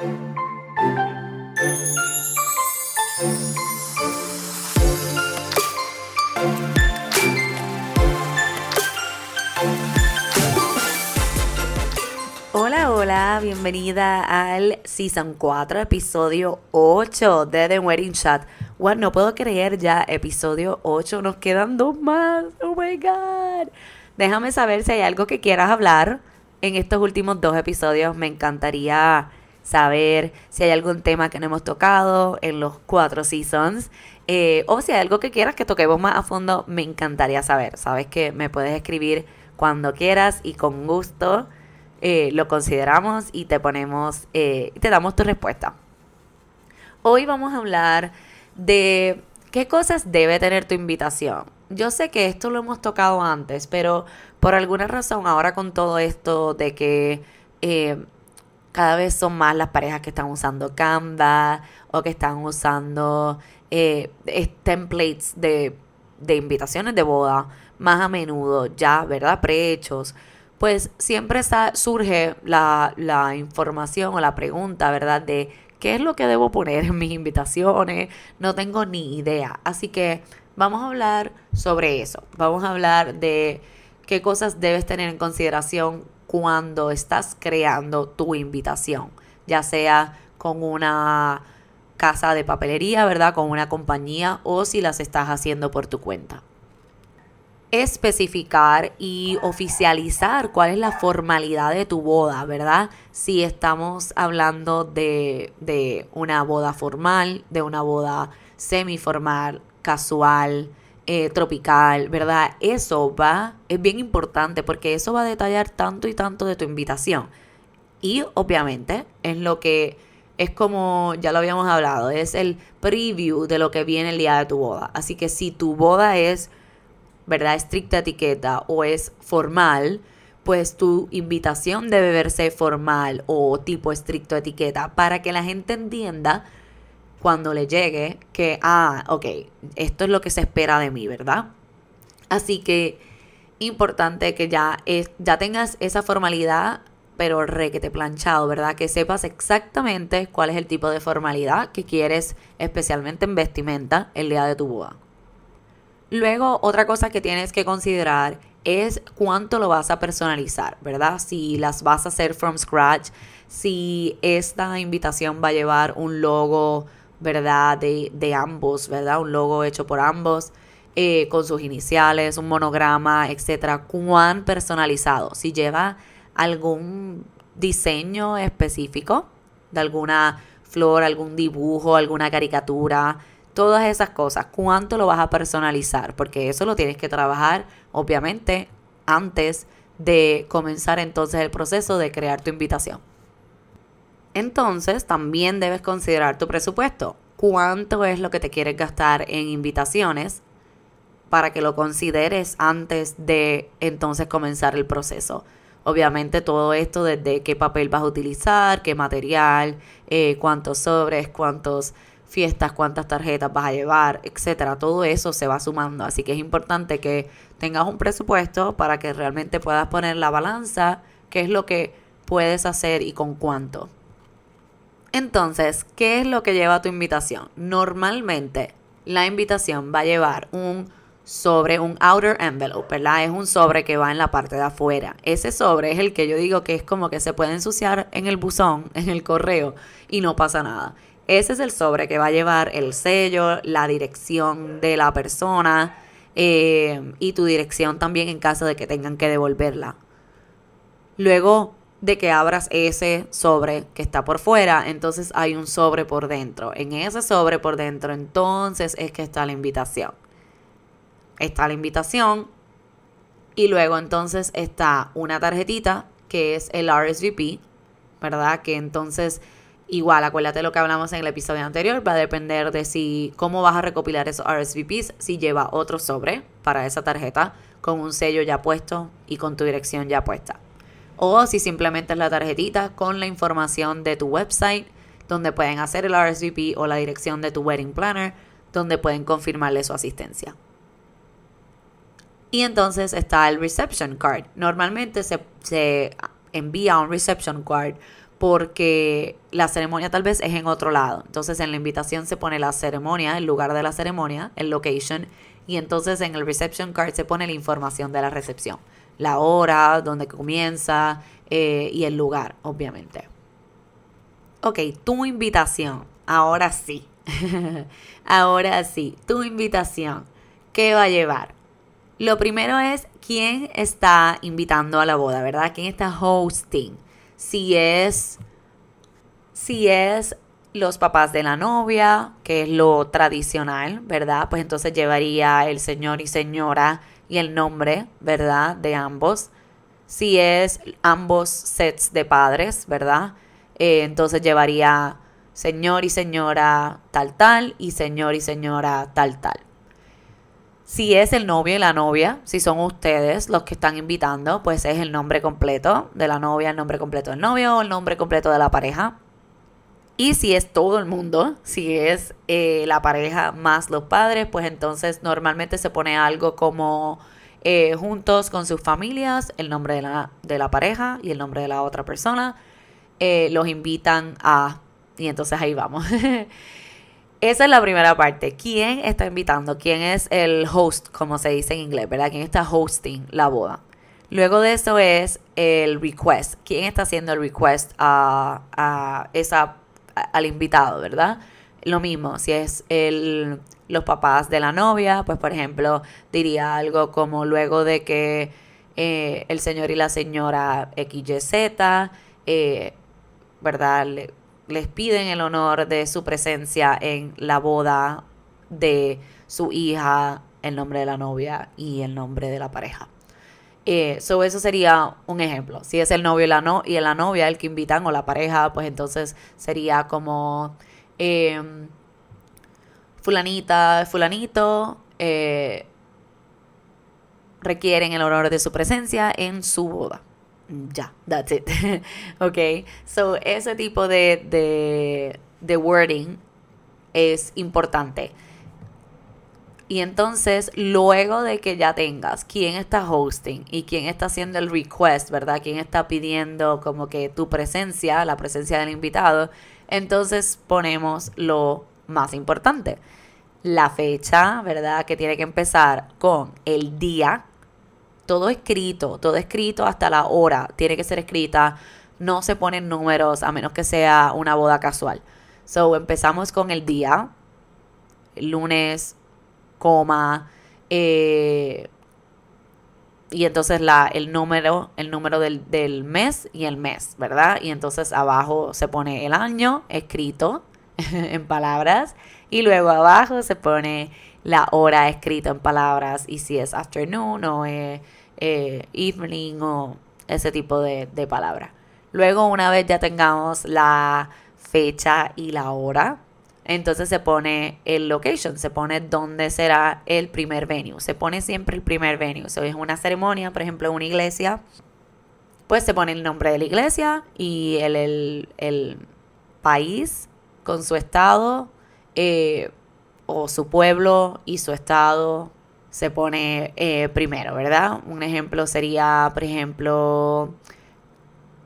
Hola, hola, bienvenida al Season 4, episodio 8 de The Wedding Chat. Wow, no puedo creer ya, episodio 8, nos quedan dos más. Oh my god. Déjame saber si hay algo que quieras hablar en estos últimos dos episodios. Me encantaría saber si hay algún tema que no hemos tocado en los cuatro seasons. Eh, o si hay algo que quieras que toquemos más a fondo, me encantaría saber. Sabes que me puedes escribir cuando quieras y con gusto eh, lo consideramos y te ponemos, eh, te damos tu respuesta. Hoy vamos a hablar de qué cosas debe tener tu invitación. Yo sé que esto lo hemos tocado antes, pero por alguna razón ahora con todo esto de que eh, cada vez son más las parejas que están usando Canva o que están usando templates de, de invitaciones de boda más a menudo ya, ¿verdad? Prehechos pues siempre surge la, la información o la pregunta, ¿verdad? De qué es lo que debo poner en mis invitaciones. No tengo ni idea. Así que vamos a hablar sobre eso. Vamos a hablar de qué cosas debes tener en consideración cuando estás creando tu invitación, ya sea con una casa de papelería, ¿verdad? Con una compañía o si las estás haciendo por tu cuenta especificar y oficializar cuál es la formalidad de tu boda, ¿verdad? Si estamos hablando de, de una boda formal, de una boda semiformal, casual, eh, tropical, ¿verdad? Eso va, es bien importante porque eso va a detallar tanto y tanto de tu invitación. Y obviamente es lo que es como, ya lo habíamos hablado, es el preview de lo que viene el día de tu boda. Así que si tu boda es ¿verdad? Estricta etiqueta o es formal, pues tu invitación debe verse formal o tipo estricto etiqueta para que la gente entienda cuando le llegue que, ah, ok, esto es lo que se espera de mí, ¿verdad? Así que importante que ya, ya tengas esa formalidad, pero requete planchado, ¿verdad? Que sepas exactamente cuál es el tipo de formalidad que quieres, especialmente en vestimenta, el día de tu boda. Luego, otra cosa que tienes que considerar es cuánto lo vas a personalizar, ¿verdad? Si las vas a hacer from scratch, si esta invitación va a llevar un logo, ¿verdad? De, de ambos, ¿verdad? Un logo hecho por ambos, eh, con sus iniciales, un monograma, etcétera. ¿Cuán personalizado? Si lleva algún diseño específico de alguna flor, algún dibujo, alguna caricatura, todas esas cosas, cuánto lo vas a personalizar, porque eso lo tienes que trabajar, obviamente, antes de comenzar entonces el proceso de crear tu invitación. Entonces, también debes considerar tu presupuesto. ¿Cuánto es lo que te quieres gastar en invitaciones para que lo consideres antes de entonces comenzar el proceso? Obviamente todo esto desde qué papel vas a utilizar, qué material, eh, cuántos sobres, cuántos fiestas, cuántas tarjetas vas a llevar, etcétera. Todo eso se va sumando. Así que es importante que tengas un presupuesto para que realmente puedas poner la balanza, qué es lo que puedes hacer y con cuánto. Entonces, ¿qué es lo que lleva tu invitación? Normalmente la invitación va a llevar un sobre, un outer envelope, ¿verdad? Es un sobre que va en la parte de afuera. Ese sobre es el que yo digo que es como que se puede ensuciar en el buzón, en el correo, y no pasa nada. Ese es el sobre que va a llevar el sello, la dirección de la persona eh, y tu dirección también en caso de que tengan que devolverla. Luego de que abras ese sobre que está por fuera, entonces hay un sobre por dentro. En ese sobre por dentro, entonces es que está la invitación. Está la invitación y luego entonces está una tarjetita que es el RSVP, ¿verdad? Que entonces Igual, acuérdate lo que hablamos en el episodio anterior, va a depender de si cómo vas a recopilar esos RSVPs, si lleva otro sobre para esa tarjeta con un sello ya puesto y con tu dirección ya puesta. O si simplemente es la tarjetita con la información de tu website, donde pueden hacer el RSVP o la dirección de tu wedding planner, donde pueden confirmarle su asistencia. Y entonces está el reception card. Normalmente se, se envía un reception card porque la ceremonia tal vez es en otro lado. Entonces en la invitación se pone la ceremonia, el lugar de la ceremonia, el location, y entonces en el reception card se pone la información de la recepción, la hora, dónde comienza eh, y el lugar, obviamente. Ok, tu invitación, ahora sí, ahora sí, tu invitación, ¿qué va a llevar? Lo primero es quién está invitando a la boda, ¿verdad? ¿Quién está hosting? Si es, si es los papás de la novia, que es lo tradicional, ¿verdad? Pues entonces llevaría el señor y señora y el nombre, ¿verdad? De ambos. Si es ambos sets de padres, ¿verdad? Eh, entonces llevaría señor y señora tal tal y señor y señora tal tal. Si es el novio y la novia, si son ustedes los que están invitando, pues es el nombre completo de la novia, el nombre completo del novio o el nombre completo de la pareja. Y si es todo el mundo, si es eh, la pareja más los padres, pues entonces normalmente se pone algo como eh, juntos con sus familias, el nombre de la, de la, pareja y el nombre de la otra persona. Eh, los invitan a... Y entonces ahí vamos. Esa es la primera parte. ¿Quién está invitando? ¿Quién es el host, como se dice en inglés, verdad? ¿Quién está hosting la boda? Luego de eso es el request. ¿Quién está haciendo el request a, a esa al invitado, ¿verdad? Lo mismo, si es el, los papás de la novia, pues por ejemplo diría algo como luego de que eh, el señor y la señora XYZ, eh, ¿verdad? les piden el honor de su presencia en la boda de su hija, el nombre de la novia y el nombre de la pareja. Eh, eso sería un ejemplo. Si es el novio y la, no, y la novia el que invitan o la pareja, pues entonces sería como em, fulanita, fulanito, eh, requieren el honor de su presencia en su boda. Ya, that's it. ok, so ese tipo de, de, de wording es importante. Y entonces, luego de que ya tengas quién está hosting y quién está haciendo el request, ¿verdad? Quién está pidiendo como que tu presencia, la presencia del invitado, entonces ponemos lo más importante. La fecha, ¿verdad? Que tiene que empezar con el día. Todo escrito, todo escrito hasta la hora. Tiene que ser escrita. No se ponen números a menos que sea una boda casual. So, empezamos con el día. lunes coma, eh, y entonces la, el número, el número del, del, mes y el mes, ¿verdad? Y entonces abajo se pone el año escrito en palabras y luego abajo se pone la hora escrita en palabras y si es afternoon o eh, evening o ese tipo de, de palabras. Luego una vez ya tengamos la fecha y la hora, entonces se pone el location, se pone dónde será el primer venue. Se pone siempre el primer venue. Si es una ceremonia, por ejemplo, una iglesia, pues se pone el nombre de la iglesia y el, país con su estado eh, o su pueblo y su estado se pone eh, primero, ¿verdad? Un ejemplo sería, por ejemplo,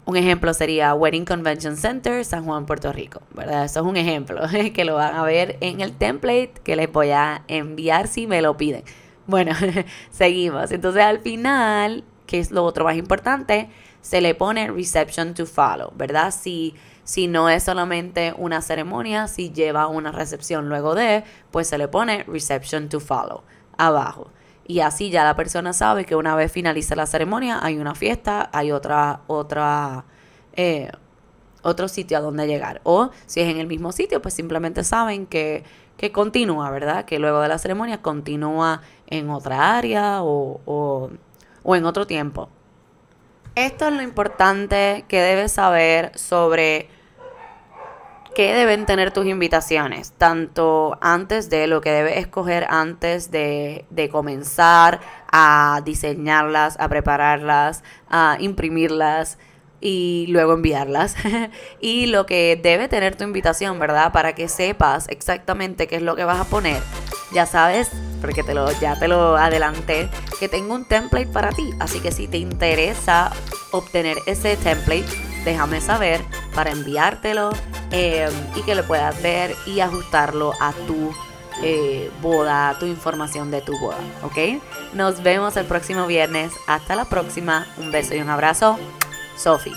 un ejemplo sería Wedding Convention Center, San Juan, Puerto Rico, ¿verdad? Eso es un ejemplo que lo van a ver en el template que les voy a enviar si me lo piden. Bueno, seguimos. Entonces al final, que es lo otro más importante, se le pone reception to follow, ¿verdad? Si, si no es solamente una ceremonia, si lleva una recepción luego de, pues se le pone reception to follow abajo. Y así ya la persona sabe que una vez finalice la ceremonia hay una fiesta, hay otra, otra, eh, otro sitio a donde llegar. O si es en el mismo sitio, pues simplemente saben que, que continúa, ¿verdad? Que luego de la ceremonia continúa en otra área o, o, o en otro tiempo. Esto es lo importante que debes saber sobre qué deben tener tus invitaciones, tanto antes de lo que debes escoger antes de, de, comenzar a diseñarlas, a prepararlas, a imprimirlas y luego enviarlas. y lo que debe tener tu invitación, ¿verdad? Para que sepas exactamente qué es lo que vas a poner. Ya sabes, porque te lo, ya te lo adelanté, que tengo un template para ti. Así que si te interesa obtener ese template, déjame saber para enviártelo eh, y que lo puedas ver y ajustarlo a tu eh, boda, tu información de tu boda, ¿ok? Nos vemos el próximo viernes. Hasta la próxima. Un beso y un abrazo. Sophie.